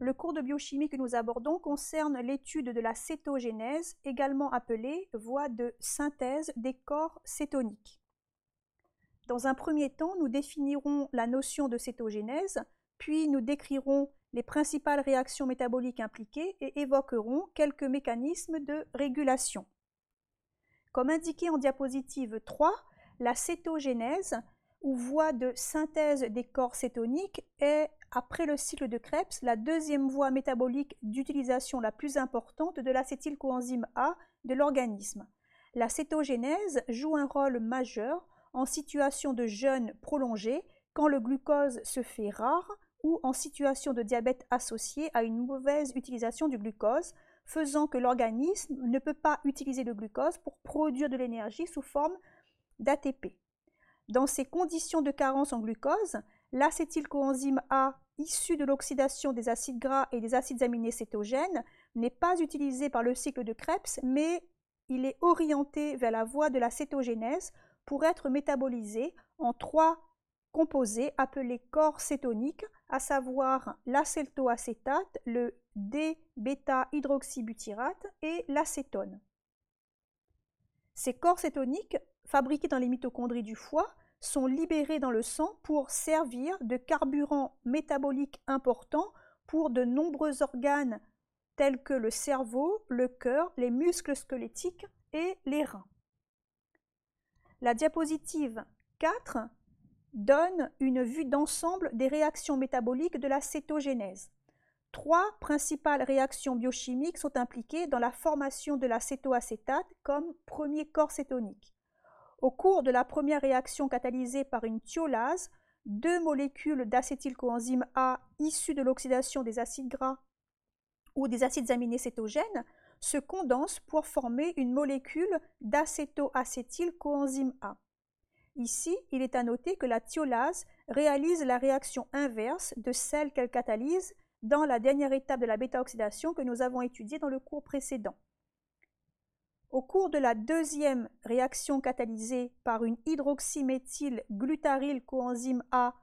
le cours de biochimie que nous abordons concerne l'étude de la cétogénèse, également appelée voie de synthèse des corps cétoniques. Dans un premier temps, nous définirons la notion de cétogénèse, puis nous décrirons les principales réactions métaboliques impliquées et évoquerons quelques mécanismes de régulation. Comme indiqué en diapositive 3, la cétogénèse, ou voie de synthèse des corps cétoniques, est, après le cycle de Krebs, la deuxième voie métabolique d'utilisation la plus importante de l'acétylcoenzyme A de l'organisme. La cétogénèse joue un rôle majeur en situation de jeûne prolongé quand le glucose se fait rare ou en situation de diabète associé à une mauvaise utilisation du glucose, faisant que l'organisme ne peut pas utiliser le glucose pour produire de l'énergie sous forme d'ATP. Dans ces conditions de carence en glucose, l'acétylcoenzyme A, issu de l'oxydation des acides gras et des acides aminés cétogènes, n'est pas utilisé par le cycle de Krebs, mais il est orienté vers la voie de la cétogénèse pour être métabolisé en trois composés appelés corps cétoniques, à savoir l'acétoacétate, le D-bêta-hydroxybutyrate et l'acétone. Ces corps cétoniques, fabriqués dans les mitochondries du foie, sont libérés dans le sang pour servir de carburant métabolique important pour de nombreux organes tels que le cerveau, le cœur, les muscles squelettiques et les reins. La diapositive 4 donne une vue d'ensemble des réactions métaboliques de la cétogénèse. Trois principales réactions biochimiques sont impliquées dans la formation de l'acétoacétate comme premier corps cétonique. Au cours de la première réaction catalysée par une thiolase, deux molécules d'acétylcoenzyme A issues de l'oxydation des acides gras ou des acides aminés cétogènes se condensent pour former une molécule d'acétoacétylcoenzyme A. Ici, il est à noter que la thiolase réalise la réaction inverse de celle qu'elle catalyse dans la dernière étape de la bêta-oxydation que nous avons étudiée dans le cours précédent. Au cours de la deuxième réaction catalysée par une hydroxyméthylglutaryl coenzyme A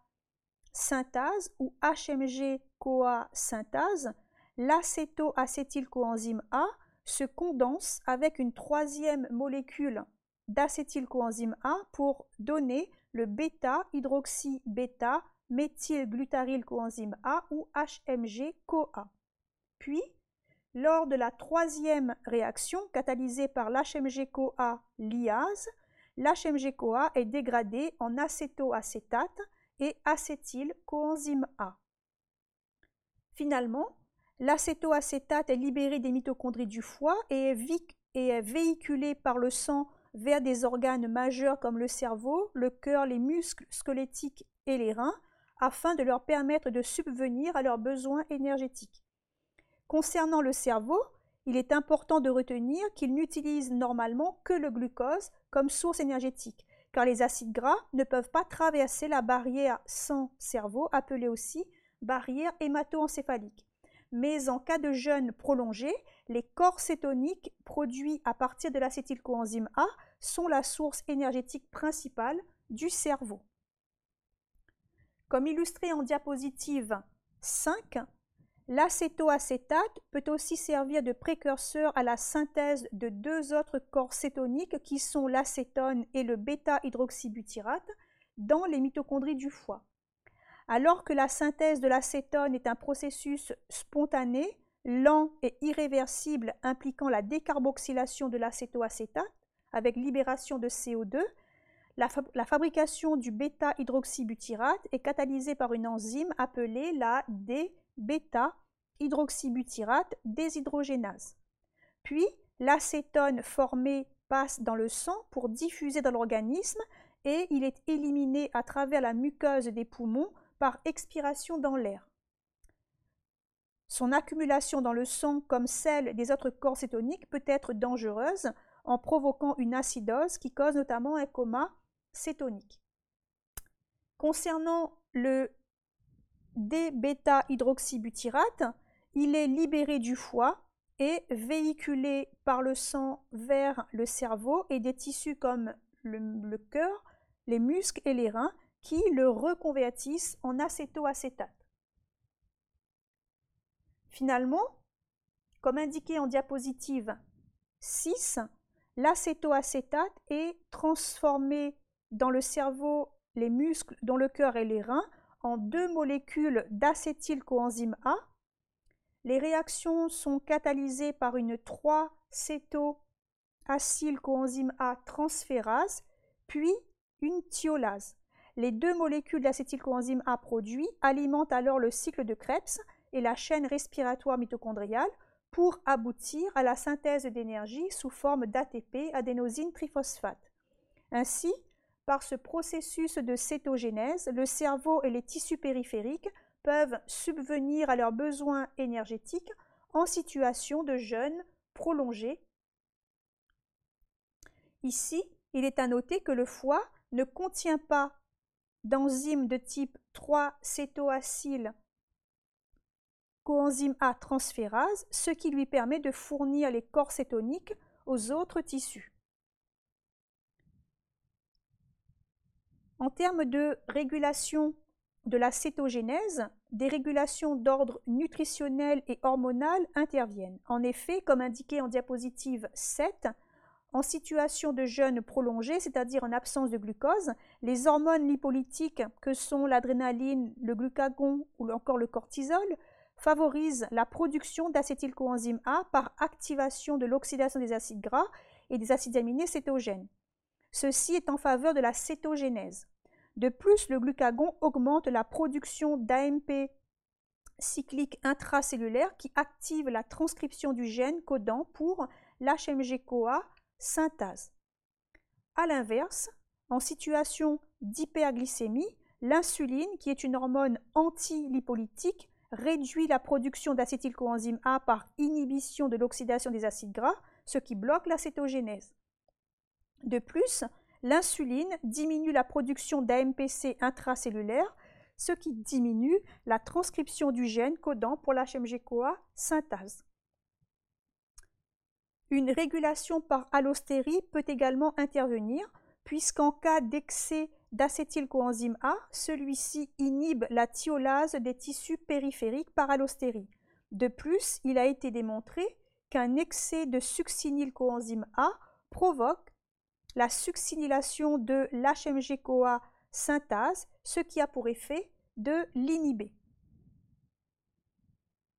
synthase ou HMG-CoA synthase, l'acétoacétylcoenzyme A se condense avec une troisième molécule d'acétylcoenzyme A pour donner le bêta-hydroxy-bêta méthylglutaryl coenzyme A ou HMG-CoA. Puis, lors de la troisième réaction catalysée par l'HMG-CoA liase, l'HMG-CoA est dégradé en acétoacétate et acétylcoenzyme A. Finalement, l'acétoacétate est libéré des mitochondries du foie et est véhiculé par le sang vers des organes majeurs comme le cerveau, le cœur, les muscles squelettiques et les reins, afin de leur permettre de subvenir à leurs besoins énergétiques. Concernant le cerveau, il est important de retenir qu'il n'utilise normalement que le glucose comme source énergétique, car les acides gras ne peuvent pas traverser la barrière sang-cerveau, appelée aussi barrière hémato-encéphalique. Mais en cas de jeûne prolongé, les corps cétoniques produits à partir de l'acétylcoenzyme A sont la source énergétique principale du cerveau. Comme illustré en diapositive 5, l'acétoacétate peut aussi servir de précurseur à la synthèse de deux autres corps cétoniques qui sont l'acétone et le bêta-hydroxybutyrate dans les mitochondries du foie. Alors que la synthèse de l'acétone est un processus spontané, lent et irréversible impliquant la décarboxylation de l'acétoacétate avec libération de CO2, la, fabrication du bêta-hydroxybutyrate est catalysée par une enzyme appelée la D-bêta-hydroxybutyrate déshydrogénase. Puis, l'acétone formé passe dans le sang pour diffuser dans l'organisme et il est éliminé à travers la muqueuse des poumons par expiration dans l'air. Son accumulation dans le sang, comme celle des autres corps cétoniques, peut être dangereuse en provoquant une acidose qui cause notamment un coma cétonique. Concernant le D-bêta-hydroxybutyrate, il est libéré du foie et véhiculé par le sang vers le cerveau et des tissus comme le, le cœur, les muscles et les reins qui le reconvertissent en acétoacétate. Finalement, comme indiqué en diapositive 6, l'acétoacétate est transformé dans le cerveau, les muscles, dans le cœur et les reins en deux molécules d'acétylcoenzyme A. Les réactions sont catalysées par une 3-cétoacylcoenzyme A transférase, puis une thiolase. Les deux molécules d'acétylcoenzyme A produits alimentent alors le cycle de Krebs et la chaîne respiratoire mitochondriale pour aboutir à la synthèse d'énergie sous forme d'ATP, adénosine triphosphate. Ainsi, par ce processus de cétogénèse, le cerveau et les tissus périphériques peuvent subvenir à leurs besoins énergétiques en situation de jeûne prolongé. Ici, il est à noter que le foie ne contient pas d'enzymes de type 3-cétoacyl coenzyme A transférase, ce qui lui permet de fournir les corps cétoniques aux autres tissus. En termes de régulation de la cétogénèse, des régulations d'ordre nutritionnel et hormonal interviennent. En effet, comme indiqué en diapositive 7, en situation de jeûne prolongé, c'est-à-dire en absence de glucose, les hormones lipolytiques que sont l'adrénaline, le glucagon ou encore le cortisol favorise la production d'acétylcoenzyme A par activation de l'oxydation des acides gras et des acides aminés cétogènes. Ceci est en faveur de la cétogénèse. De plus, le glucagon augmente la production d'AMP cyclique intracellulaire qui active la transcription du gène codant pour l'HMG-CoA synthase. A l'inverse, en situation d'hyperglycémie, l'insuline, qui est une hormone anti-lipolytique, réduit la production d'acétylcoenzyme A par inhibition de l'oxydation des acides gras, ce qui bloque la cétogénèse. De plus, l'insuline diminue la production d'AMPC intracellulaire, ce qui diminue la transcription du gène codant pour l'HMG-CoA synthase. Une régulation par allostérie peut également intervenir, puisqu'en cas d'excès d'acétylcoenzyme A, celui-ci inhibe la thiolase des tissus périphériques par allostérie. De plus, il a été démontré qu'un excès de succinylcoenzyme A provoque la succinylation de l'HMG-CoA synthase, ce qui a pour effet de l'inhiber.